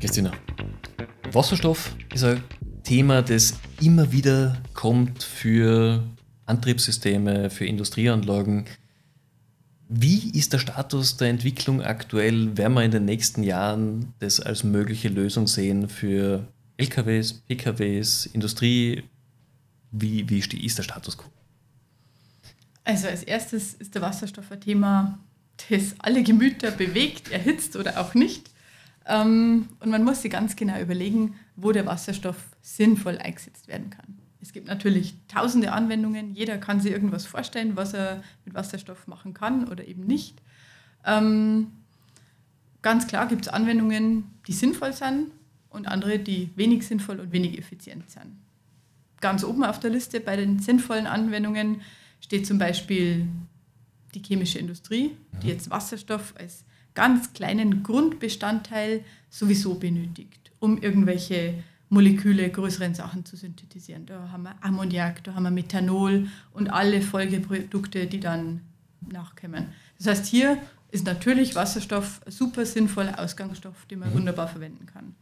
Christina, Wasserstoff ist ein Thema, das immer wieder kommt für Antriebssysteme, für Industrieanlagen. Wie ist der Status der Entwicklung aktuell? Werden wir in den nächsten Jahren das als mögliche Lösung sehen für LKWs, PKWs, Industrie? Wie, wie ist der Status quo? Also als erstes ist der Wasserstoff ein Thema, das alle Gemüter bewegt, erhitzt oder auch nicht. Ähm, und man muss sich ganz genau überlegen, wo der Wasserstoff sinnvoll eingesetzt werden kann. Es gibt natürlich tausende Anwendungen. Jeder kann sich irgendwas vorstellen, was er mit Wasserstoff machen kann oder eben nicht. Ähm, ganz klar gibt es Anwendungen, die sinnvoll sind und andere, die wenig sinnvoll und wenig effizient sind. Ganz oben auf der Liste bei den sinnvollen Anwendungen steht zum Beispiel die chemische Industrie, die jetzt Wasserstoff als ganz kleinen Grundbestandteil sowieso benötigt, um irgendwelche Moleküle größeren Sachen zu synthetisieren. Da haben wir Ammoniak, da haben wir Methanol und alle Folgeprodukte, die dann nachkommen. Das heißt, hier ist natürlich Wasserstoff ein super sinnvoller Ausgangsstoff, den man mhm. wunderbar verwenden kann.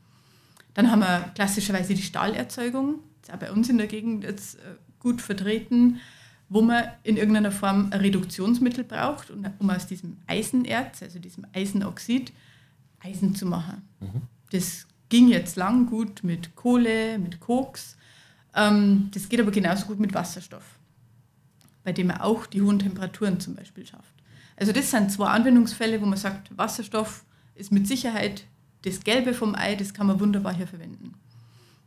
Dann haben wir klassischerweise die Stahlerzeugung, ist auch bei uns in der Gegend jetzt äh, gut vertreten wo man in irgendeiner Form ein Reduktionsmittel braucht, um aus diesem Eisenerz, also diesem Eisenoxid, Eisen zu machen. Mhm. Das ging jetzt lang gut mit Kohle, mit Koks. Ähm, das geht aber genauso gut mit Wasserstoff, bei dem man auch die hohen Temperaturen zum Beispiel schafft. Also das sind zwei Anwendungsfälle, wo man sagt, Wasserstoff ist mit Sicherheit das Gelbe vom Ei, das kann man wunderbar hier verwenden.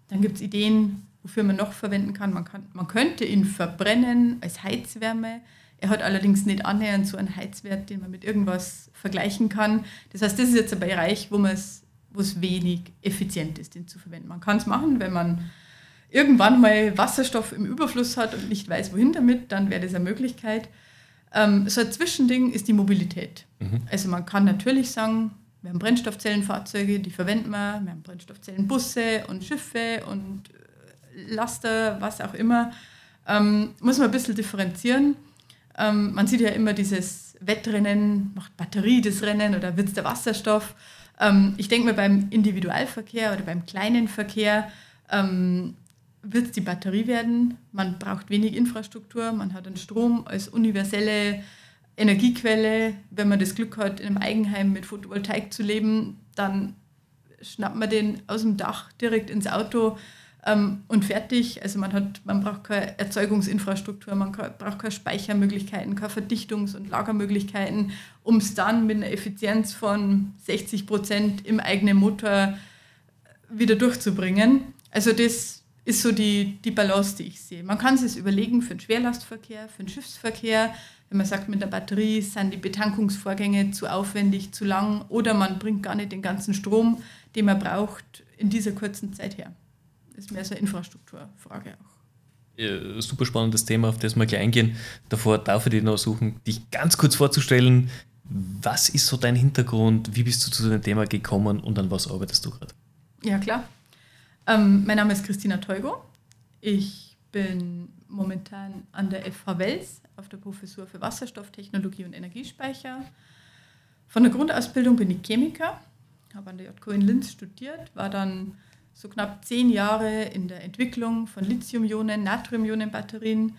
Dann gibt es Ideen, wofür man noch verwenden kann. Man, kann. man könnte ihn verbrennen als Heizwärme. Er hat allerdings nicht annähernd so einen Heizwert, den man mit irgendwas vergleichen kann. Das heißt, das ist jetzt ein Bereich, wo, es, wo es wenig effizient ist, den zu verwenden. Man kann es machen, wenn man irgendwann mal Wasserstoff im Überfluss hat und nicht weiß, wohin damit, dann wäre das eine Möglichkeit. Ähm, so ein Zwischending ist die Mobilität. Mhm. Also man kann natürlich sagen, wir haben Brennstoffzellenfahrzeuge, die verwenden wir, wir haben Brennstoffzellenbusse und Schiffe und Laster, was auch immer, ähm, muss man ein bisschen differenzieren. Ähm, man sieht ja immer dieses Wettrennen, macht Batterie das Rennen oder wird es der Wasserstoff. Ähm, ich denke mal, beim Individualverkehr oder beim kleinen Verkehr ähm, wird es die Batterie werden. Man braucht wenig Infrastruktur, man hat den Strom als universelle Energiequelle. Wenn man das Glück hat, in einem Eigenheim mit Photovoltaik zu leben, dann schnappt man den aus dem Dach direkt ins Auto ähm, und fertig. Also man, hat, man braucht keine Erzeugungsinfrastruktur, man braucht keine Speichermöglichkeiten, keine Verdichtungs- und Lagermöglichkeiten, um es dann mit einer Effizienz von 60 Prozent im eigenen Motor wieder durchzubringen. Also das ist so die, die Balance, die ich sehe. Man kann es überlegen für den Schwerlastverkehr, für den Schiffsverkehr. Wenn man sagt, mit der Batterie sind die Betankungsvorgänge zu aufwendig, zu lang oder man bringt gar nicht den ganzen Strom, den man braucht, in dieser kurzen Zeit her ist mehr so eine Infrastrukturfrage auch. Ja, super spannendes Thema, auf das wir gleich eingehen. Davor darf ich dich noch suchen, dich ganz kurz vorzustellen. Was ist so dein Hintergrund? Wie bist du zu dem Thema gekommen und an was arbeitest du gerade? Ja, klar. Ähm, mein Name ist Christina Teugo. Ich bin momentan an der FH Wels auf der Professur für Wasserstofftechnologie und Energiespeicher. Von der Grundausbildung bin ich Chemiker, habe an der JK in Linz studiert, war dann so knapp zehn Jahre in der Entwicklung von Lithium-Ionen, Natrium-Ionen-Batterien.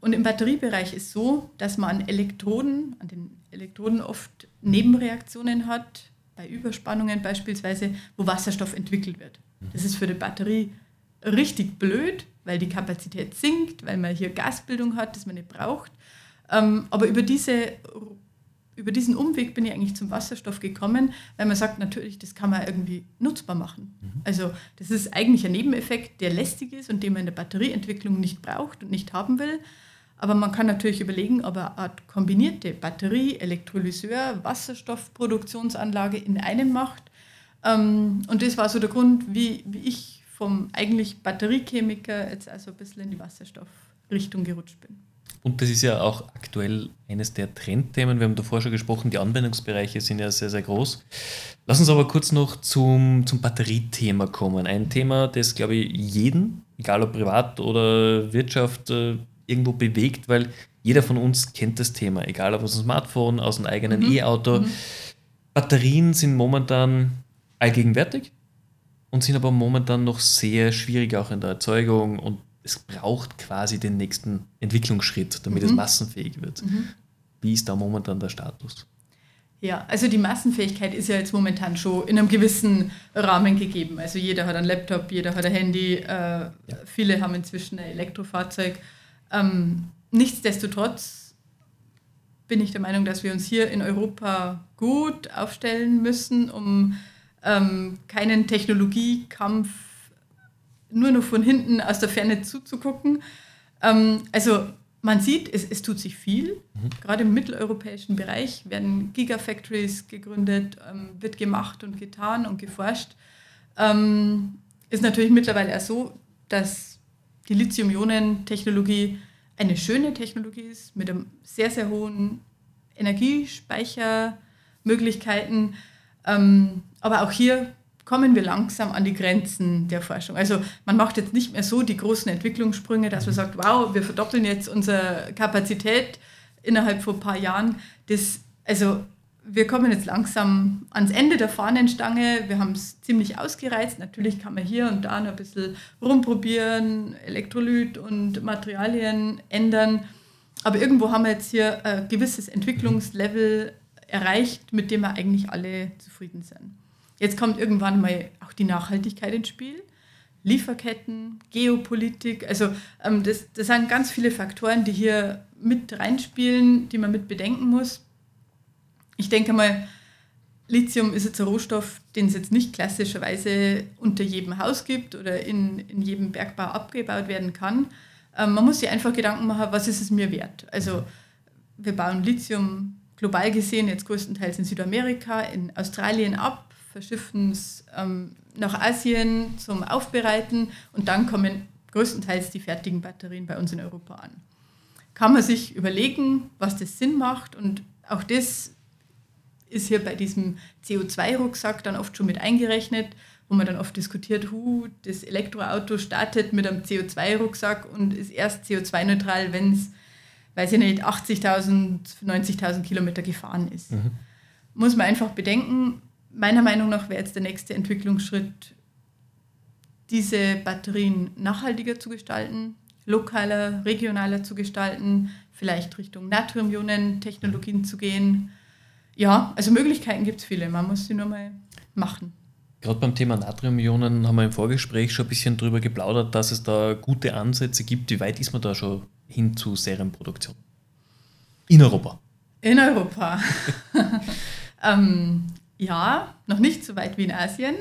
Und im Batteriebereich ist so, dass man an Elektroden, an den Elektroden oft Nebenreaktionen hat, bei Überspannungen beispielsweise, wo Wasserstoff entwickelt wird. Das ist für die Batterie richtig blöd, weil die Kapazität sinkt, weil man hier Gasbildung hat, das man nicht braucht. Ähm, aber über diese über diesen Umweg bin ich eigentlich zum Wasserstoff gekommen, weil man sagt, natürlich, das kann man irgendwie nutzbar machen. Mhm. Also das ist eigentlich ein Nebeneffekt, der lästig ist und den man in der Batterieentwicklung nicht braucht und nicht haben will. Aber man kann natürlich überlegen, ob eine Art kombinierte Batterie, Elektrolyseur, Wasserstoffproduktionsanlage in einem macht. Ähm, und das war so der Grund, wie, wie ich vom eigentlich Batteriechemiker jetzt also ein bisschen in die Wasserstoffrichtung gerutscht bin. Und das ist ja auch aktuell eines der Trendthemen. Wir haben davor schon gesprochen, die Anwendungsbereiche sind ja sehr, sehr groß. Lass uns aber kurz noch zum, zum Batteriethema kommen. Ein Thema, das, glaube ich, jeden, egal ob privat oder Wirtschaft, äh, irgendwo bewegt, weil jeder von uns kennt das Thema, egal ob aus dem Smartphone, aus dem eigenen mhm. E-Auto. Mhm. Batterien sind momentan allgegenwärtig und sind aber momentan noch sehr schwierig auch in der Erzeugung und es braucht quasi den nächsten Entwicklungsschritt, damit mhm. es massenfähig wird. Mhm. Wie ist da momentan der Status? Ja, also die Massenfähigkeit ist ja jetzt momentan schon in einem gewissen Rahmen gegeben. Also jeder hat einen Laptop, jeder hat ein Handy, äh, ja. viele haben inzwischen ein Elektrofahrzeug. Ähm, nichtsdestotrotz bin ich der Meinung, dass wir uns hier in Europa gut aufstellen müssen, um ähm, keinen Technologiekampf nur noch von hinten aus der Ferne zuzugucken. Ähm, also man sieht, es, es tut sich viel. Mhm. Gerade im mitteleuropäischen Bereich werden Gigafactories gegründet, ähm, wird gemacht und getan und geforscht. Ähm, ist natürlich mittlerweile auch so, dass die Lithium-Ionen-Technologie eine schöne Technologie ist mit einem sehr, sehr hohen Energiespeichermöglichkeiten. Ähm, aber auch hier kommen wir langsam an die Grenzen der Forschung. Also man macht jetzt nicht mehr so die großen Entwicklungssprünge, dass man sagt, wow, wir verdoppeln jetzt unsere Kapazität innerhalb von ein paar Jahren. Das, also wir kommen jetzt langsam ans Ende der Fahnenstange. Wir haben es ziemlich ausgereizt. Natürlich kann man hier und da noch ein bisschen rumprobieren, Elektrolyt und Materialien ändern. Aber irgendwo haben wir jetzt hier ein gewisses Entwicklungslevel erreicht, mit dem wir eigentlich alle zufrieden sind. Jetzt kommt irgendwann mal auch die Nachhaltigkeit ins Spiel. Lieferketten, Geopolitik, also ähm, das, das sind ganz viele Faktoren, die hier mit reinspielen, die man mit bedenken muss. Ich denke mal, Lithium ist jetzt ein Rohstoff, den es jetzt nicht klassischerweise unter jedem Haus gibt oder in, in jedem Bergbau abgebaut werden kann. Ähm, man muss sich einfach Gedanken machen, was ist es mir wert? Also wir bauen Lithium global gesehen jetzt größtenteils in Südamerika, in Australien ab verschiffen es ähm, nach Asien zum Aufbereiten und dann kommen größtenteils die fertigen Batterien bei uns in Europa an. Kann man sich überlegen, was das Sinn macht und auch das ist hier bei diesem CO2-Rucksack dann oft schon mit eingerechnet, wo man dann oft diskutiert, hu, das Elektroauto startet mit einem CO2-Rucksack und ist erst CO2-neutral, wenn es, weiß ich nicht, 80.000, 90.000 Kilometer gefahren ist. Mhm. Muss man einfach bedenken, meiner Meinung nach wäre jetzt der nächste Entwicklungsschritt, diese Batterien nachhaltiger zu gestalten, lokaler, regionaler zu gestalten, vielleicht Richtung Natrium-Ionen-Technologien zu gehen. Ja, also Möglichkeiten gibt es viele, man muss sie nur mal machen. Gerade beim Thema Natrium-Ionen haben wir im Vorgespräch schon ein bisschen darüber geplaudert, dass es da gute Ansätze gibt. Wie weit ist man da schon hin zu Serienproduktion? In Europa. In Europa. ähm, ja, noch nicht so weit wie in Asien.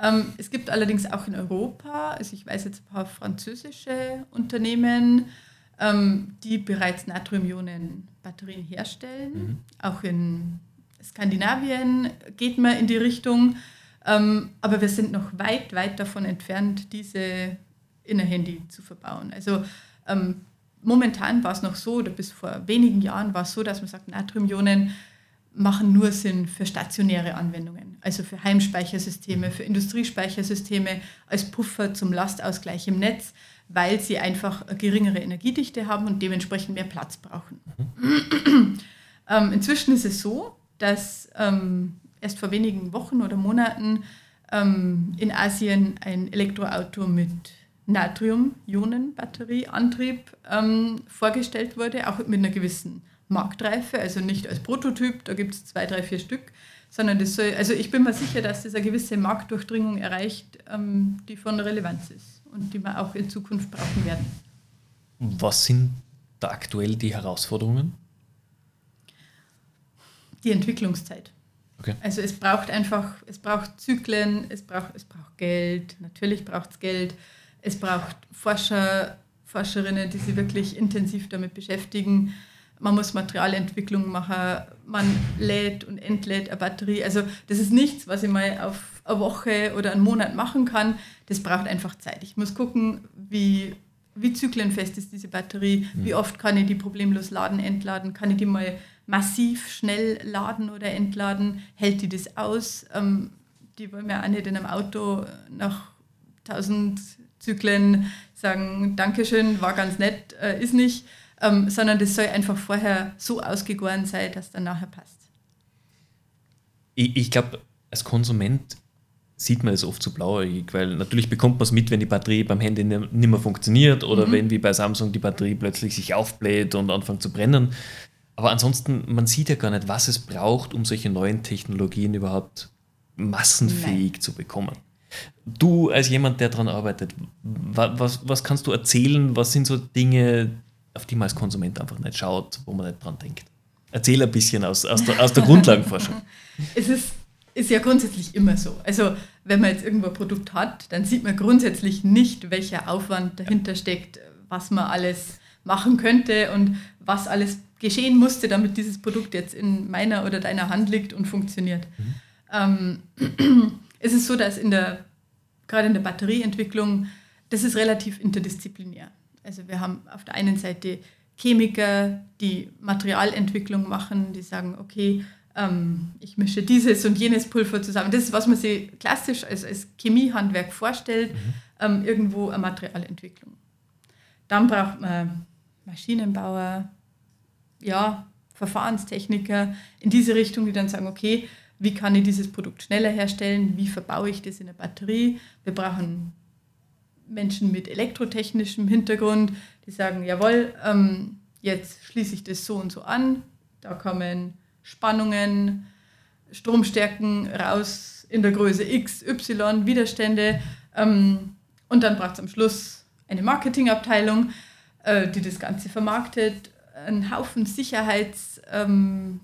Ähm, es gibt allerdings auch in Europa, also ich weiß jetzt ein paar französische Unternehmen, ähm, die bereits Natrium-Ionen-Batterien herstellen. Mhm. Auch in Skandinavien geht man in die Richtung. Ähm, aber wir sind noch weit, weit davon entfernt, diese in ein Handy zu verbauen. Also ähm, momentan war es noch so, oder bis vor wenigen Jahren war es so, dass man sagt, Natrium-Ionen machen nur Sinn für stationäre Anwendungen, also für Heimspeichersysteme, für Industriespeichersysteme als Puffer zum Lastausgleich im Netz, weil sie einfach geringere Energiedichte haben und dementsprechend mehr Platz brauchen. Mhm. ähm, inzwischen ist es so, dass ähm, erst vor wenigen Wochen oder Monaten ähm, in Asien ein Elektroauto mit Natrium-Ionen-Batterieantrieb ähm, vorgestellt wurde, auch mit einer gewissen Marktreife, also nicht als Prototyp, da gibt es zwei, drei, vier Stück, sondern das soll, also ich bin mir sicher, dass das eine gewisse Marktdurchdringung erreicht, ähm, die von Relevanz ist und die wir auch in Zukunft brauchen werden. Was sind da aktuell die Herausforderungen? Die Entwicklungszeit. Okay. Also es braucht einfach, es braucht Zyklen, es braucht, es braucht Geld, natürlich braucht es Geld, es braucht Forscher, Forscherinnen, die sich wirklich intensiv damit beschäftigen man muss Materialentwicklung machen, man lädt und entlädt eine Batterie. Also das ist nichts, was ich mal auf eine Woche oder einen Monat machen kann. Das braucht einfach Zeit. Ich muss gucken, wie, wie zyklenfest ist diese Batterie, mhm. wie oft kann ich die problemlos laden, entladen, kann ich die mal massiv schnell laden oder entladen, hält die das aus? Ähm, die wollen mir auch nicht in einem Auto nach 1000 Zyklen sagen, Dankeschön, war ganz nett, äh, ist nicht ähm, sondern das soll einfach vorher so ausgegoren sein, dass dann nachher passt. ich, ich glaube, als Konsument sieht man es oft zu so blauäugig, weil natürlich bekommt man es mit, wenn die Batterie beim Handy nicht mehr funktioniert oder mhm. wenn wie bei Samsung die Batterie plötzlich sich aufbläht und anfängt zu brennen. Aber ansonsten, man sieht ja gar nicht, was es braucht, um solche neuen Technologien überhaupt massenfähig Nein. zu bekommen. Du als jemand, der daran arbeitet, was, was kannst du erzählen? Was sind so Dinge, auf die man als Konsument einfach nicht schaut, wo man nicht dran denkt? Erzähl ein bisschen aus, aus, der, aus der Grundlagenforschung. es ist, ist ja grundsätzlich immer so. Also wenn man jetzt irgendwo ein Produkt hat, dann sieht man grundsätzlich nicht, welcher Aufwand dahinter steckt, was man alles machen könnte und was alles geschehen musste, damit dieses Produkt jetzt in meiner oder deiner Hand liegt und funktioniert. Mhm. Ähm, es ist so, dass in der, gerade in der Batterieentwicklung, das ist relativ interdisziplinär. Also wir haben auf der einen Seite Chemiker, die Materialentwicklung machen, die sagen, okay, ähm, ich mische dieses und jenes Pulver zusammen. Das ist, was man sich klassisch als, als Chemiehandwerk vorstellt, mhm. ähm, irgendwo eine Materialentwicklung. Dann braucht man Maschinenbauer, ja, Verfahrenstechniker in diese Richtung, die dann sagen, okay, wie kann ich dieses Produkt schneller herstellen, wie verbaue ich das in der Batterie. Wir brauchen Menschen mit elektrotechnischem Hintergrund, die sagen, jawohl, ähm, jetzt schließe ich das so und so an, da kommen Spannungen, Stromstärken raus in der Größe X, Y, Widerstände. Ähm, und dann braucht es am Schluss eine Marketingabteilung, äh, die das Ganze vermarktet, einen Haufen Sicherheitsequipment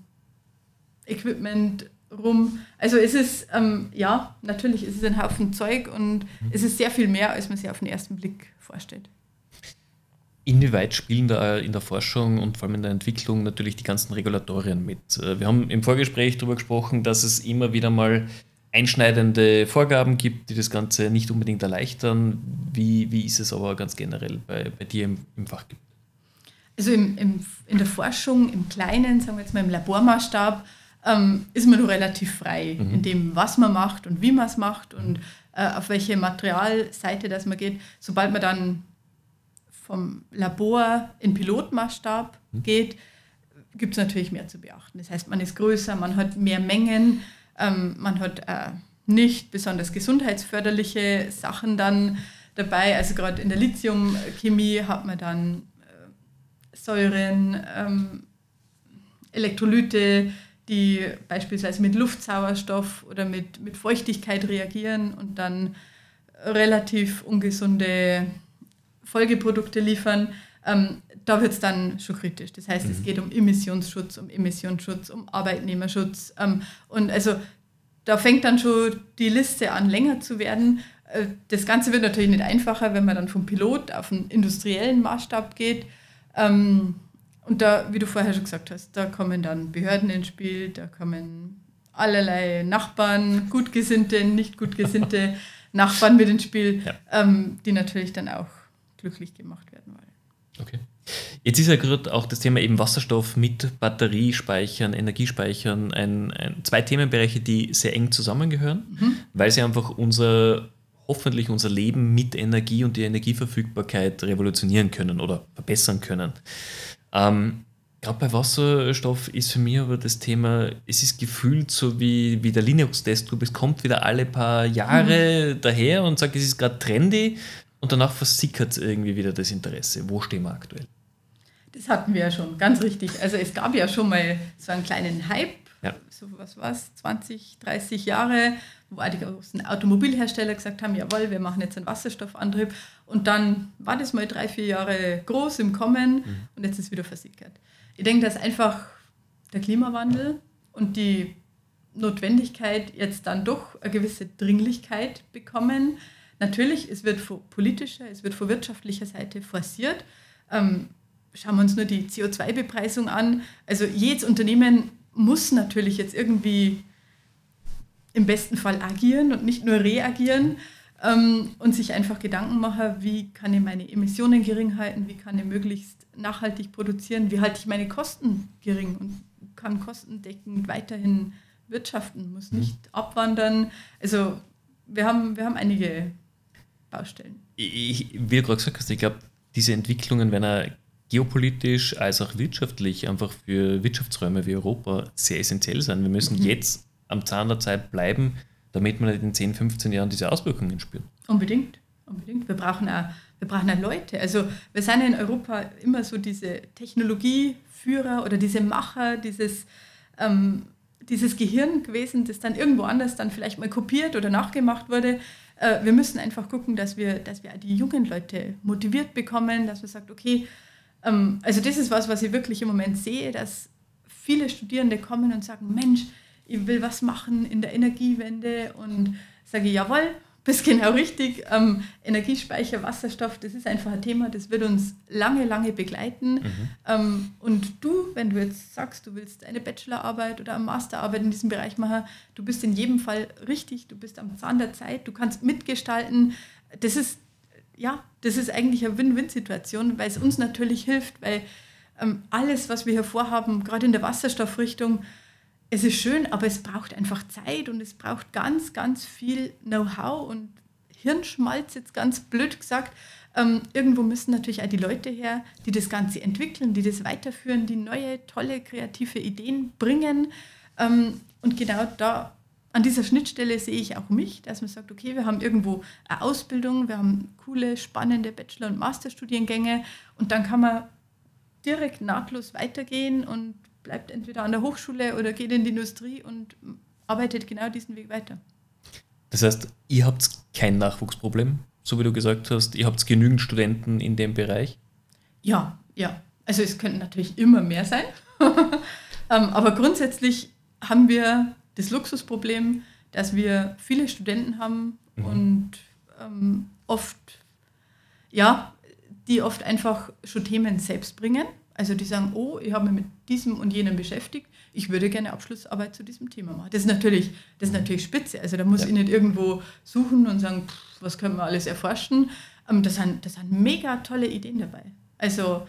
ähm, rum. Also es ist, ähm, ja, natürlich ist es ein Haufen Zeug und mhm. es ist sehr viel mehr, als man sich auf den ersten Blick vorstellt. Inwieweit spielen da in der Forschung und vor allem in der Entwicklung natürlich die ganzen Regulatorien mit? Äh, wir haben im Vorgespräch darüber gesprochen, dass es immer wieder mal einschneidende Vorgaben gibt, die das Ganze nicht unbedingt erleichtern. Wie, wie ist es aber ganz generell bei, bei dir im, im Fachgebiet? Also im, im, in der Forschung, im Kleinen, sagen wir jetzt mal im Labormaßstab, ähm, ist man nur relativ frei mhm. in dem, was man macht und wie man es macht und äh, auf welche Materialseite das man geht. Sobald man dann vom Labor in Pilotmaßstab mhm. geht, gibt es natürlich mehr zu beachten. Das heißt, man ist größer, man hat mehr Mengen, ähm, man hat äh, nicht besonders gesundheitsförderliche Sachen dann dabei. Also gerade in der Lithiumchemie hat man dann äh, Säuren, ähm, Elektrolyte, die beispielsweise mit Luftsauerstoff oder mit, mit Feuchtigkeit reagieren und dann relativ ungesunde Folgeprodukte liefern, ähm, da wird es dann schon kritisch. Das heißt, mhm. es geht um Emissionsschutz, um Emissionsschutz, um Arbeitnehmerschutz. Ähm, und also da fängt dann schon die Liste an, länger zu werden. Äh, das Ganze wird natürlich nicht einfacher, wenn man dann vom Pilot auf einen industriellen Maßstab geht. Ähm, und da, wie du vorher schon gesagt hast, da kommen dann Behörden ins Spiel, da kommen allerlei Nachbarn, gutgesinnte, nicht gutgesinnte Nachbarn mit ins Spiel, ja. ähm, die natürlich dann auch glücklich gemacht werden wollen. Okay. Jetzt ist ja gerade auch das Thema eben Wasserstoff mit Batteriespeichern, Energiespeichern ein, ein, zwei Themenbereiche, die sehr eng zusammengehören, mhm. weil sie einfach unser hoffentlich unser Leben mit Energie und die Energieverfügbarkeit revolutionieren können oder verbessern können. Ähm, Gerade bei Wasserstoff ist für mich aber das Thema, es ist gefühlt so wie, wie der Linux-Desktop, es kommt wieder alle paar Jahre mhm. daher und sagt, es ist gerade trendy und danach versickert irgendwie wieder das Interesse. Wo stehen wir aktuell? Das hatten wir ja schon, ganz richtig. Also es gab ja schon mal so einen kleinen Hype, ja. so was war es, 20, 30 Jahre, wo die großen Automobilhersteller gesagt haben, jawohl, wir machen jetzt einen Wasserstoffantrieb. Und dann war das mal drei, vier Jahre groß im Kommen mhm. und jetzt ist es wieder versickert. Ich denke, dass einfach der Klimawandel und die Notwendigkeit jetzt dann doch eine gewisse Dringlichkeit bekommen. Natürlich, es wird von politischer, es wird von wirtschaftlicher Seite forciert. Ähm, schauen wir uns nur die CO2-Bepreisung an. Also jedes Unternehmen muss natürlich jetzt irgendwie im besten Fall agieren und nicht nur reagieren ähm, und sich einfach Gedanken machen, wie kann ich meine Emissionen gering halten, wie kann ich möglichst nachhaltig produzieren, wie halte ich meine Kosten gering und kann kostendeckend weiterhin wirtschaften, muss mhm. nicht abwandern. Also wir haben, wir haben einige Baustellen. Ich, wie du gerade gesagt hast, ich glaube, diese Entwicklungen werden geopolitisch als auch wirtschaftlich einfach für Wirtschaftsräume wie Europa sehr essentiell sein. Wir müssen mhm. jetzt am Zahn der Zeit bleiben, damit man in 10, 15 Jahren diese Auswirkungen spürt. Unbedingt, unbedingt. Wir brauchen auch, wir brauchen auch Leute. Also wir sind in Europa immer so diese Technologieführer oder diese Macher, dieses, ähm, dieses Gehirn gewesen, das dann irgendwo anders dann vielleicht mal kopiert oder nachgemacht wurde. Äh, wir müssen einfach gucken, dass wir, dass wir die jungen Leute motiviert bekommen, dass man sagt, okay, ähm, also das ist was, was ich wirklich im Moment sehe, dass viele Studierende kommen und sagen, Mensch, ich will was machen in der Energiewende und sage, jawohl, bist genau richtig. Ähm, Energiespeicher, Wasserstoff, das ist einfach ein Thema, das wird uns lange, lange begleiten. Mhm. Ähm, und du, wenn du jetzt sagst, du willst eine Bachelorarbeit oder eine Masterarbeit in diesem Bereich machen, du bist in jedem Fall richtig, du bist am Zahn der Zeit, du kannst mitgestalten. Das ist, ja, das ist eigentlich eine Win-Win-Situation, weil es uns natürlich hilft, weil ähm, alles, was wir hier vorhaben, gerade in der Wasserstoffrichtung, es ist schön, aber es braucht einfach Zeit und es braucht ganz, ganz viel Know-how und Hirnschmalz, jetzt ganz blöd gesagt. Ähm, irgendwo müssen natürlich auch die Leute her, die das Ganze entwickeln, die das weiterführen, die neue, tolle, kreative Ideen bringen. Ähm, und genau da, an dieser Schnittstelle sehe ich auch mich, dass man sagt, okay, wir haben irgendwo eine Ausbildung, wir haben coole, spannende Bachelor- und Masterstudiengänge und dann kann man direkt nahtlos weitergehen und bleibt entweder an der Hochschule oder geht in die Industrie und arbeitet genau diesen Weg weiter. Das heißt, ihr habt kein Nachwuchsproblem, so wie du gesagt hast, ihr habt genügend Studenten in dem Bereich? Ja, ja. Also es könnten natürlich immer mehr sein, ähm, aber grundsätzlich haben wir das Luxusproblem, dass wir viele Studenten haben mhm. und ähm, oft, ja, die oft einfach schon Themen selbst bringen also die sagen, oh, ich habe mich mit diesem und jenem beschäftigt, ich würde gerne Abschlussarbeit zu diesem Thema machen. Das ist natürlich, das ist natürlich spitze. Also da muss ja. ich nicht irgendwo suchen und sagen, pff, was können wir alles erforschen. Ähm, das, sind, das sind mega tolle Ideen dabei. Also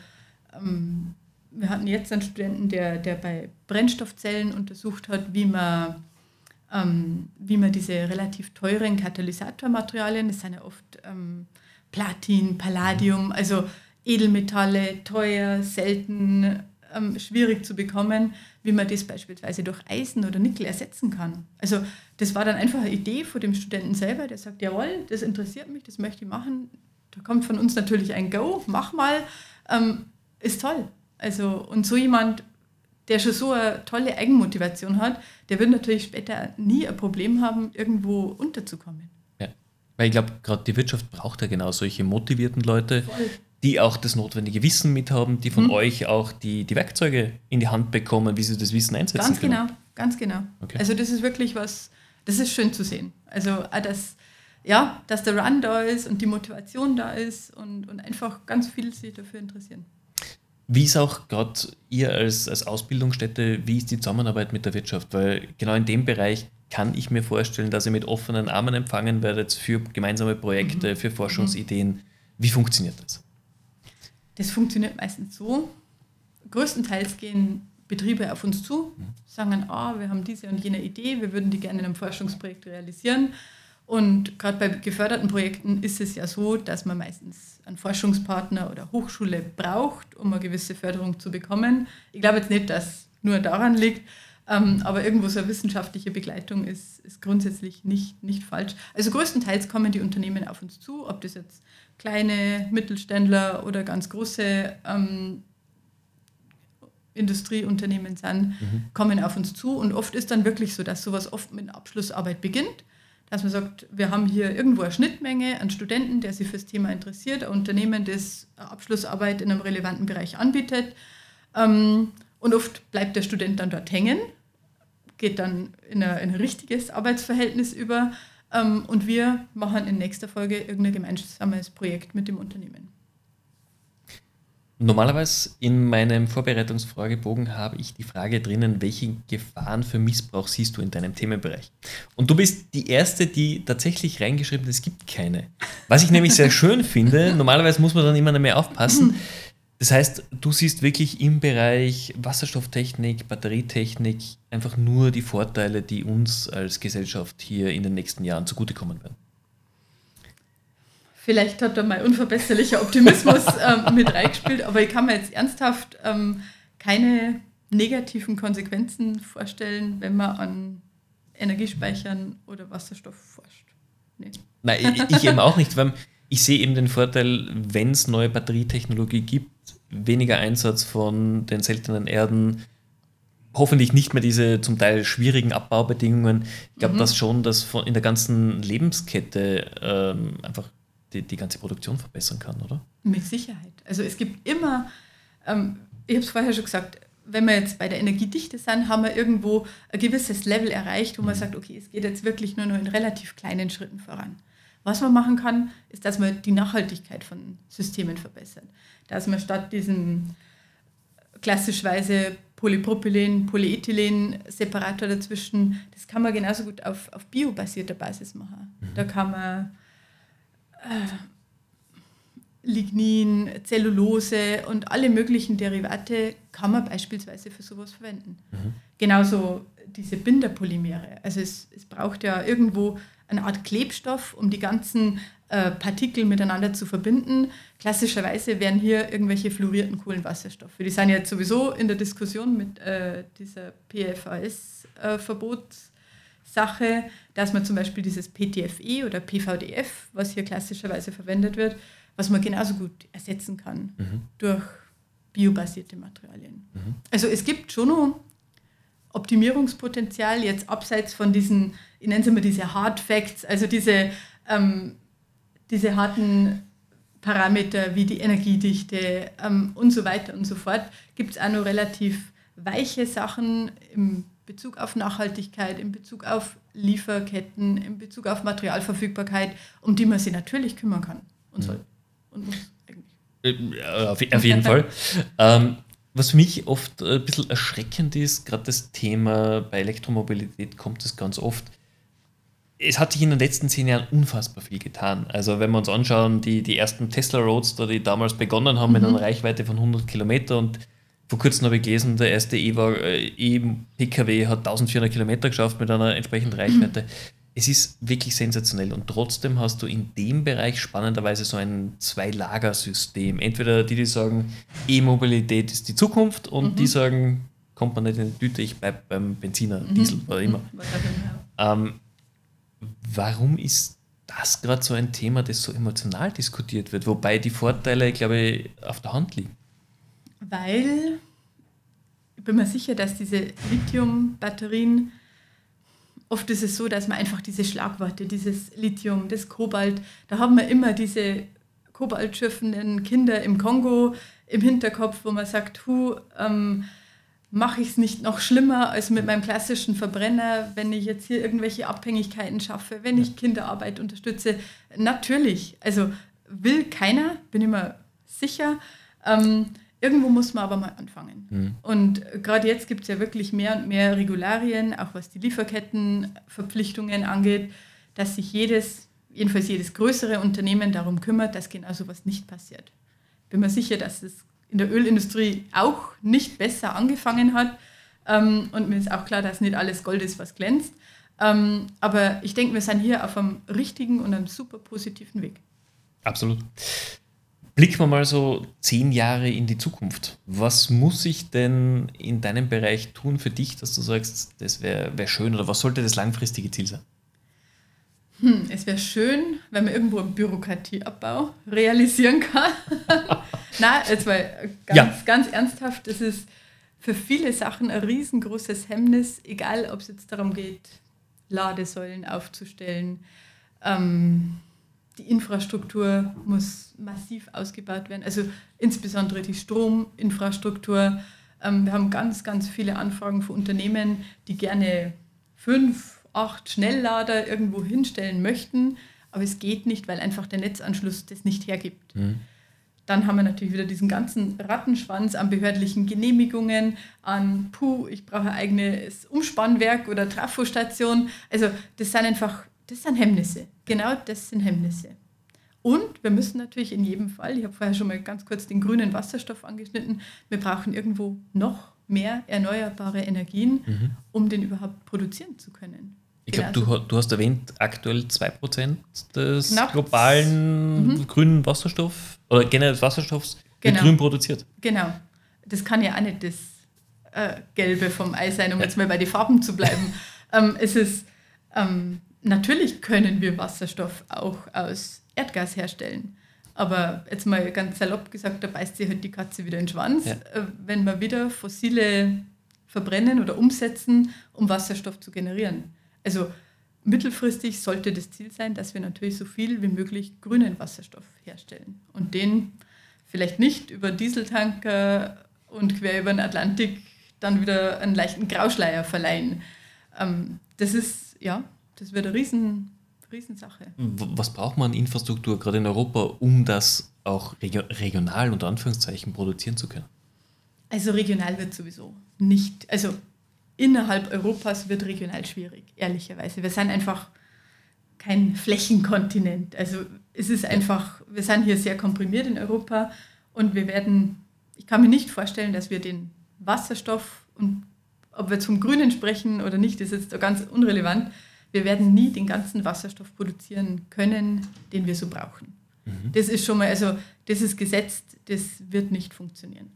ähm, wir hatten jetzt einen Studenten, der, der bei Brennstoffzellen untersucht hat, wie man, ähm, wie man diese relativ teuren Katalysatormaterialien, das sind ja oft ähm, Platin, Palladium, also Edelmetalle teuer, selten, ähm, schwierig zu bekommen, wie man das beispielsweise durch Eisen oder Nickel ersetzen kann. Also das war dann einfach eine Idee von dem Studenten selber, der sagt, jawohl, das interessiert mich, das möchte ich machen. Da kommt von uns natürlich ein Go, mach mal, ähm, ist toll. Also und so jemand, der schon so eine tolle Eigenmotivation hat, der wird natürlich später nie ein Problem haben, irgendwo unterzukommen. Ja, weil ich glaube, gerade die Wirtschaft braucht ja genau solche motivierten Leute, Voll die auch das notwendige Wissen mit haben, die von mhm. euch auch die, die Werkzeuge in die Hand bekommen, wie sie das Wissen einsetzen Ganz können. genau, ganz genau. Okay. Also das ist wirklich was, das ist schön zu sehen. Also dass, ja, dass der Run da ist und die Motivation da ist und, und einfach ganz viel sich dafür interessieren. Wie ist auch gerade ihr als, als Ausbildungsstätte, wie ist die Zusammenarbeit mit der Wirtschaft? Weil genau in dem Bereich kann ich mir vorstellen, dass ihr mit offenen Armen empfangen werdet für gemeinsame Projekte, mhm. für Forschungsideen. Mhm. Wie funktioniert das? Das funktioniert meistens so. Größtenteils gehen Betriebe auf uns zu, sagen, ah, wir haben diese und jene Idee, wir würden die gerne in einem Forschungsprojekt realisieren. Und gerade bei geförderten Projekten ist es ja so, dass man meistens einen Forschungspartner oder Hochschule braucht, um eine gewisse Förderung zu bekommen. Ich glaube jetzt nicht, dass nur daran liegt, ähm, aber irgendwo so eine wissenschaftliche Begleitung ist, ist grundsätzlich nicht, nicht falsch. Also größtenteils kommen die Unternehmen auf uns zu, ob das jetzt kleine Mittelständler oder ganz große ähm, Industrieunternehmen sind, mhm. kommen auf uns zu. Und oft ist dann wirklich so, dass sowas oft mit Abschlussarbeit beginnt. Dass man sagt, wir haben hier irgendwo eine Schnittmenge an Studenten, der sich für das Thema interessiert, ein Unternehmen, das Abschlussarbeit in einem relevanten Bereich anbietet. Ähm, und oft bleibt der Student dann dort hängen, geht dann in, eine, in ein richtiges Arbeitsverhältnis über ähm, und wir machen in nächster Folge irgendein gemeinsames Projekt mit dem Unternehmen. Normalerweise in meinem Vorbereitungsfragebogen habe ich die Frage drinnen, welche Gefahren für Missbrauch siehst du in deinem Themenbereich? Und du bist die Erste, die tatsächlich reingeschrieben hat, es gibt keine. Was ich nämlich sehr schön finde, normalerweise muss man dann immer mehr aufpassen. Das heißt, du siehst wirklich im Bereich Wasserstofftechnik, Batterietechnik einfach nur die Vorteile, die uns als Gesellschaft hier in den nächsten Jahren zugutekommen werden. Vielleicht hat da mein unverbesserlicher Optimismus ähm, mit reingespielt, aber ich kann mir jetzt ernsthaft ähm, keine negativen Konsequenzen vorstellen, wenn man an Energiespeichern oder Wasserstoff forscht. Nee. Nein, ich, ich eben auch nicht, weil ich sehe eben den Vorteil, wenn es neue Batterietechnologie gibt, weniger Einsatz von den seltenen Erden, hoffentlich nicht mehr diese zum Teil schwierigen Abbaubedingungen. Ich glaube, mhm. dass schon das von, in der ganzen Lebenskette ähm, einfach die, die ganze Produktion verbessern kann, oder? Mit Sicherheit. Also es gibt immer, ähm, ich habe es vorher schon gesagt, wenn wir jetzt bei der Energiedichte sind, haben wir irgendwo ein gewisses Level erreicht, wo man mhm. sagt, okay, es geht jetzt wirklich nur noch in relativ kleinen Schritten voran. Was man machen kann, ist, dass man die Nachhaltigkeit von Systemen verbessert. Dass man statt diesem klassischweise Polypropylen, Polyethylen Separator dazwischen, das kann man genauso gut auf, auf biobasierter Basis machen. Mhm. Da kann man äh, Lignin, Zellulose und alle möglichen Derivate kann man beispielsweise für sowas verwenden. Mhm. Genauso diese Binderpolymere. Also es, es braucht ja irgendwo eine Art Klebstoff, um die ganzen äh, Partikel miteinander zu verbinden. Klassischerweise wären hier irgendwelche fluorierten Kohlenwasserstoffe. Die sind ja sowieso in der Diskussion mit äh, dieser PFAS-Verbotssache, äh, dass man zum Beispiel dieses PTFE oder PVDF, was hier klassischerweise verwendet wird, was man genauso gut ersetzen kann mhm. durch biobasierte Materialien. Mhm. Also es gibt schon noch Optimierungspotenzial jetzt abseits von diesen, ich nenne es immer diese Hard Facts, also diese, ähm, diese harten Parameter wie die Energiedichte ähm, und so weiter und so fort, gibt es auch noch relativ weiche Sachen im Bezug auf Nachhaltigkeit, in Bezug auf Lieferketten, in Bezug auf Materialverfügbarkeit, um die man sich natürlich kümmern kann und mhm. soll und muss eigentlich. Äh, auf, auf jeden Fall. Ähm, was für mich oft ein bisschen erschreckend ist, gerade das Thema bei Elektromobilität kommt es ganz oft. Es hat sich in den letzten zehn Jahren unfassbar viel getan. Also wenn wir uns anschauen, die, die ersten Tesla Roadster, die damals begonnen haben mhm. mit einer Reichweite von 100 Kilometer und vor kurzem habe ich gelesen, der erste E-Pkw hat 1400 Kilometer geschafft mit einer entsprechenden Reichweite. Mhm es ist wirklich sensationell und trotzdem hast du in dem Bereich spannenderweise so ein Zwei-Lager-System. Entweder die, die sagen, E-Mobilität ist die Zukunft und mhm. die sagen, kommt man nicht in die Tüte, ich bleibe beim Benziner, mhm. Diesel, oder immer. Mhm. Ähm, warum ist das gerade so ein Thema, das so emotional diskutiert wird, wobei die Vorteile, glaube ich, auf der Hand liegen? Weil ich bin mir sicher, dass diese Lithium-Batterien oft ist es so, dass man einfach diese Schlagworte, dieses Lithium, das Kobalt, da haben wir immer diese kobaltschürfenden Kinder im Kongo im Hinterkopf, wo man sagt, hu, ähm, mache ich es nicht noch schlimmer als mit meinem klassischen Verbrenner, wenn ich jetzt hier irgendwelche Abhängigkeiten schaffe, wenn ich Kinderarbeit unterstütze. Natürlich, also will keiner, bin ich mir sicher. Ähm, Irgendwo muss man aber mal anfangen. Mhm. Und gerade jetzt gibt es ja wirklich mehr und mehr Regularien, auch was die Lieferkettenverpflichtungen angeht, dass sich jedes, jedenfalls jedes größere Unternehmen darum kümmert, dass genau sowas nicht passiert. Bin mir sicher, dass es in der Ölindustrie auch nicht besser angefangen hat. Ähm, und mir ist auch klar, dass nicht alles Gold ist, was glänzt. Ähm, aber ich denke, wir sind hier auf einem richtigen und einem super positiven Weg. Absolut. Blicken wir mal so zehn Jahre in die Zukunft. Was muss ich denn in deinem Bereich tun für dich, dass du sagst, das wäre wär schön oder was sollte das langfristige Ziel sein? Hm, es wäre schön, wenn man irgendwo einen Bürokratieabbau realisieren kann. Na, jetzt mal ganz, ja. ganz ernsthaft, das ist für viele Sachen ein riesengroßes Hemmnis, egal ob es jetzt darum geht, Ladesäulen aufzustellen, ähm, die Infrastruktur muss massiv ausgebaut werden, also insbesondere die Strominfrastruktur. Ähm, wir haben ganz, ganz viele Anfragen von Unternehmen, die gerne fünf, acht Schnelllader irgendwo hinstellen möchten, aber es geht nicht, weil einfach der Netzanschluss das nicht hergibt. Mhm. Dann haben wir natürlich wieder diesen ganzen Rattenschwanz an behördlichen Genehmigungen, an, puh, ich brauche ein eigenes Umspannwerk oder Trafostation. Also das sind einfach das sind Hemmnisse. Genau das sind Hemmnisse. Und wir müssen natürlich in jedem Fall, ich habe vorher schon mal ganz kurz den grünen Wasserstoff angeschnitten, wir brauchen irgendwo noch mehr erneuerbare Energien, mhm. um den überhaupt produzieren zu können. Ich glaube, du, du, hast erwähnt, aktuell 2% des Knapp. globalen mhm. grünen Wasserstoffs oder generell des Wasserstoffs genau. wird grün produziert. Genau. Das kann ja auch nicht das äh, Gelbe vom Ei sein, um ja. jetzt mal bei den Farben zu bleiben. ähm, es ist Ähm, natürlich können wir Wasserstoff auch aus Erdgas herstellen. Aber jetzt mal ganz salopp gesagt, da beißt sich halt die Katze wieder in den Schwanz, ja. Äh, wenn wir wieder fossile verbrennen oder umsetzen, um Wasserstoff zu generieren. Also mittelfristig sollte das Ziel sein, dass wir natürlich so viel wie möglich grünen Wasserstoff herstellen und den vielleicht nicht über Dieseltanker und quer über den Atlantik dann wieder einen leichten Grauschleier verleihen. Ähm, das ist, ja, das wird eine riesen, Riesensache. Was braucht man an Infrastruktur, gerade in Europa, um das auch regional unter Anführungszeichen produzieren zu können? Also regional wird sowieso nicht, also innerhalb Europas wird regional schwierig, ehrlicherweise. Wir sind einfach kein Flächenkontinent. Also es ist einfach, wir sind hier sehr komprimiert in Europa und wir werden, ich kann mir nicht vorstellen, dass wir den Wasserstoff und ob wir zum Grünen sprechen oder nicht, ist jetzt ganz unrelevant. Wir werden nie den ganzen Wasserstoff produzieren können, den wir so brauchen. Mhm. Das ist schon mal, also das ist gesetzt, das wird nicht funktionieren.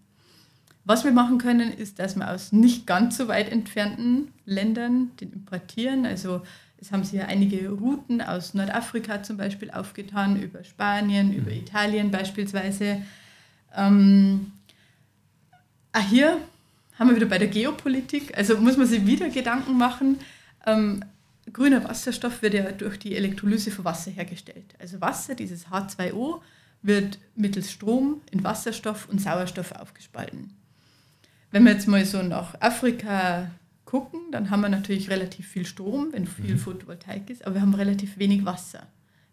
Was wir machen können, ist, dass wir aus nicht ganz so weit entfernten Ländern den importieren. Also es haben sich ja einige Routen aus Nordafrika zum Beispiel aufgetan, über Spanien, über mhm. Italien beispielsweise. Ähm, ah, hier haben wir wieder bei der Geopolitik. Also muss man sich wieder Gedanken machen. Ähm, grüner Wasserstoff wird ja durch die Elektrolyse von Wasser hergestellt. Also Wasser, dieses H2O, wird mittels Strom in Wasserstoff und Sauerstoff aufgespalten. Wenn wir jetzt mal so nach Afrika gucken, dann haben wir natürlich relativ viel Strom, wenn viel mhm. Photovoltaik ist, aber wir haben relativ wenig Wasser.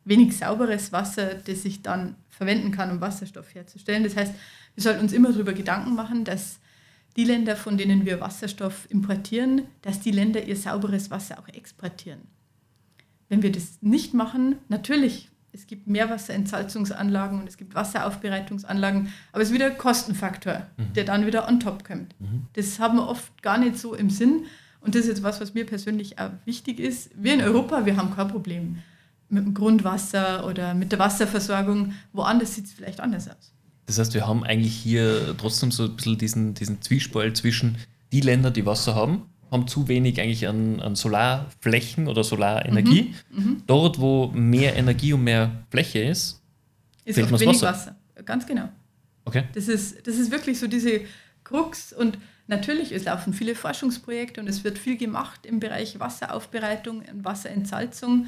Wenig sauberes Wasser, das ich dann verwenden kann, um Wasserstoff herzustellen. Das heißt, wir sollten uns immer darüber Gedanken machen, dass die Länder, von denen wir Wasserstoff importieren, dass die Länder ihr sauberes Wasser auch exportieren. Wenn wir das nicht machen, natürlich es gibt Meerwasserentsalzungsanlagen und es gibt Wasseraufbereitungsanlagen, aber es ist wieder ein Kostenfaktor, mhm. der dann wieder on top kommt. Mhm. Das haben wir oft gar nicht so im Sinn und das ist jetzt was, was mir persönlich auch wichtig ist. Wir in Europa, wir haben kein Problem mit dem Grundwasser oder mit der Wasserversorgung. Woanders sieht es vielleicht anders aus. Das heißt, wir haben eigentlich hier trotzdem so ein bisschen diesen, diesen Zwiespalt zwischen die Länder, die Wasser haben haben zu wenig eigentlich an, an Solarflächen oder Solarenergie. Mhm. Mhm. Dort, wo mehr Energie und mehr Fläche ist, ist fehlt wenig Wasser. Wasser. Ganz genau. Okay. Das ist, das ist wirklich so diese Krux und natürlich, es laufen viele Forschungsprojekte und es wird viel gemacht im Bereich Wasseraufbereitung und Wasserentsalzung,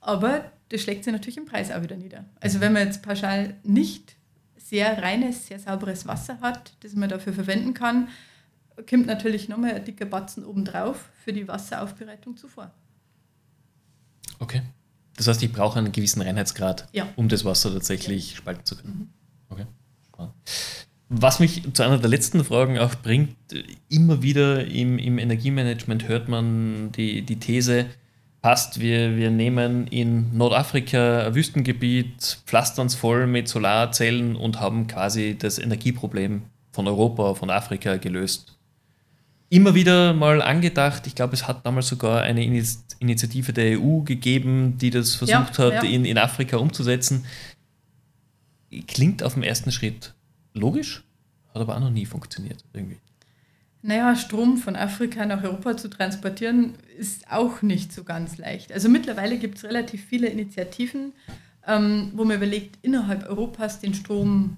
aber das schlägt sich natürlich im Preis auch wieder nieder. Also wenn man jetzt pauschal nicht sehr reines, sehr sauberes Wasser hat, das man dafür verwenden kann, kommt natürlich nochmal ein dicker Batzen obendrauf für die Wasseraufbereitung zuvor. Okay. Das heißt, ich brauche einen gewissen Reinheitsgrad, ja. um das Wasser tatsächlich ja. spalten zu können. Mhm. Okay. Was mich zu einer der letzten Fragen auch bringt, immer wieder im, im Energiemanagement hört man die, die These, passt, wir, wir nehmen in Nordafrika ein Wüstengebiet, pflastern es voll mit Solarzellen und haben quasi das Energieproblem von Europa, von Afrika gelöst immer wieder mal angedacht. Ich glaube, es hat damals sogar eine Initiative der EU gegeben, die das versucht ja, hat, ja. In, in Afrika umzusetzen. Klingt auf den ersten Schritt logisch, hat aber auch noch nie funktioniert irgendwie. Naja, Strom von Afrika nach Europa zu transportieren, ist auch nicht so ganz leicht. Also mittlerweile gibt es relativ viele Initiativen, ähm, wo man überlegt, innerhalb Europas den Strom,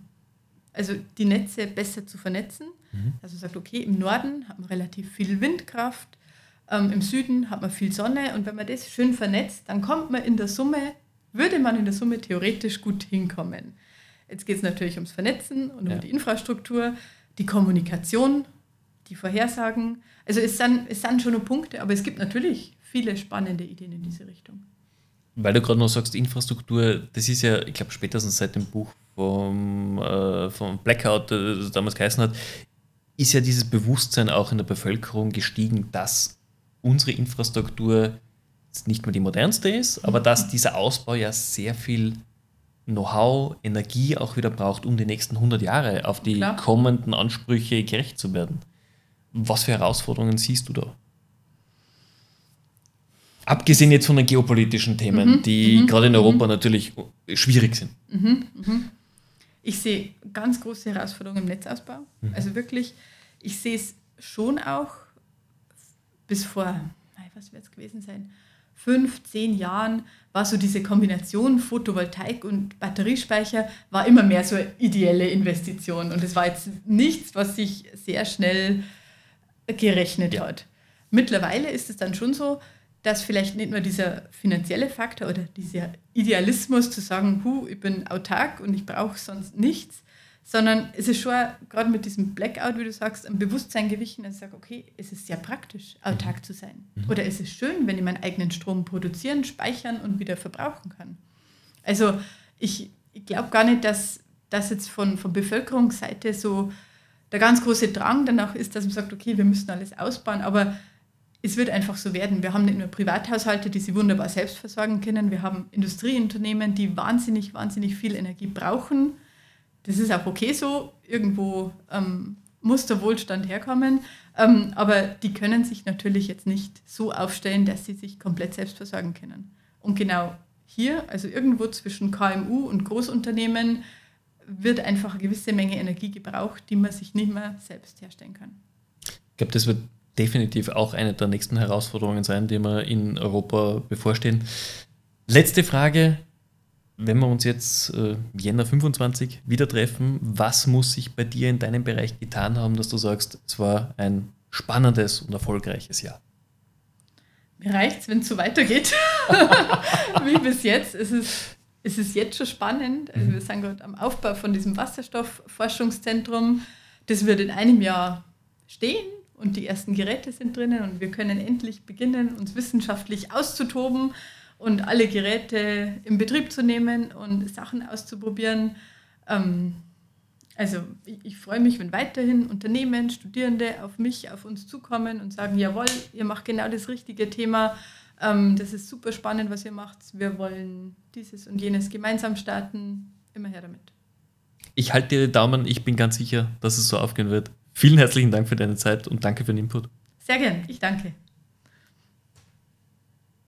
also die Netze besser zu vernetzen. Mhm. Also sagt, okay, im Norden hat man relativ viel Windkraft, ähm, im Süden hat man viel Sonne und wenn man das schön vernetzt, dann kommt man in der Summe, würde man in der Summe theoretisch gut hinkommen. Jetzt geht es natürlich ums Vernetzen und ja. um die Infrastruktur, die Kommunikation, die Vorhersagen. Also es sind, es sind schon nur Punkte, aber es gibt natürlich viele spannende Ideen in diese Richtung. Weil du gerade noch sagst, Infrastruktur, das ist ja, ich glaube, spätestens seit dem Buch vom, äh, vom Blackout, das damals geheißen hat, ist ja dieses Bewusstsein auch in der Bevölkerung gestiegen, dass unsere Infrastruktur nicht mehr die modernste ist, aber dass dieser Ausbau ja sehr viel Know-how, Energie auch wieder braucht, um die nächsten 100 Jahre auf die Klar. kommenden Ansprüche gerecht zu werden. Was für Herausforderungen siehst du da? Abgesehen jetzt von den geopolitischen Themen, mhm, die mhm, gerade in Europa mhm. natürlich schwierig sind. Mhm, mhm. Ich sehe ganz große Herausforderungen im Netzausbau. Also wirklich, ich sehe es schon auch bis vor, was wird es gewesen sein, fünf, zehn Jahren war so diese Kombination Photovoltaik und Batteriespeicher war immer mehr so eine ideelle Investition. Und es war jetzt nichts, was sich sehr schnell gerechnet ja. hat. Mittlerweile ist es dann schon so, dass vielleicht nicht nur dieser finanzielle Faktor oder dieser Idealismus zu sagen, hu, ich bin autark und ich brauche sonst nichts, sondern es ist schon gerade mit diesem Blackout, wie du sagst, ein Bewusstsein gewichen, dass ich sage, okay, es ist sehr praktisch, autark mhm. zu sein. Mhm. Oder es ist schön, wenn ich meinen eigenen Strom produzieren, speichern und wieder verbrauchen kann. Also ich, ich glaube gar nicht, dass das jetzt von, von Bevölkerungsseite so der ganz große Drang danach ist, dass man sagt, okay, wir müssen alles ausbauen, aber es wird einfach so werden. Wir haben nicht nur Privathaushalte, die sich wunderbar selbst versorgen können, wir haben Industrieunternehmen, die wahnsinnig, wahnsinnig viel Energie brauchen das ist auch okay so. Irgendwo ähm, muss der Wohlstand herkommen. Ähm, aber die können sich natürlich jetzt nicht so aufstellen, dass sie sich komplett selbst versorgen können. Und genau hier, also irgendwo zwischen KMU und Großunternehmen, wird einfach eine gewisse Menge Energie gebraucht, die man sich nicht mehr selbst herstellen kann. Ich glaube, das wird definitiv auch eine der nächsten Herausforderungen sein, die wir in Europa bevorstehen. Letzte Frage, wenn wir uns jetzt äh, Jänner 25 wieder treffen, was muss sich bei dir in deinem Bereich getan haben, dass du sagst, es war ein spannendes und erfolgreiches Jahr? Mir reicht es, wenn es so weitergeht wie bis jetzt. Es ist, es ist jetzt schon spannend. Also wir sind gerade am Aufbau von diesem Wasserstoffforschungszentrum. Das wird in einem Jahr stehen und die ersten Geräte sind drinnen und wir können endlich beginnen, uns wissenschaftlich auszutoben und alle Geräte in Betrieb zu nehmen und Sachen auszuprobieren. Ähm, also ich, ich, freue mich, wenn weiterhin Unternehmen, Studierende auf mich, auf uns zukommen und sagen, jawohl, ihr macht genau das richtige Thema. Ähm, das ist super spannend, was ihr macht. Wir wollen dieses und jenes gemeinsam starten. Immer her damit. Ich halte dir die Daumen. Ich bin ganz sicher, dass es so aufgehen wird. Vielen herzlichen Dank für deine Zeit und danke für den Input. Sehr gern. Ich danke.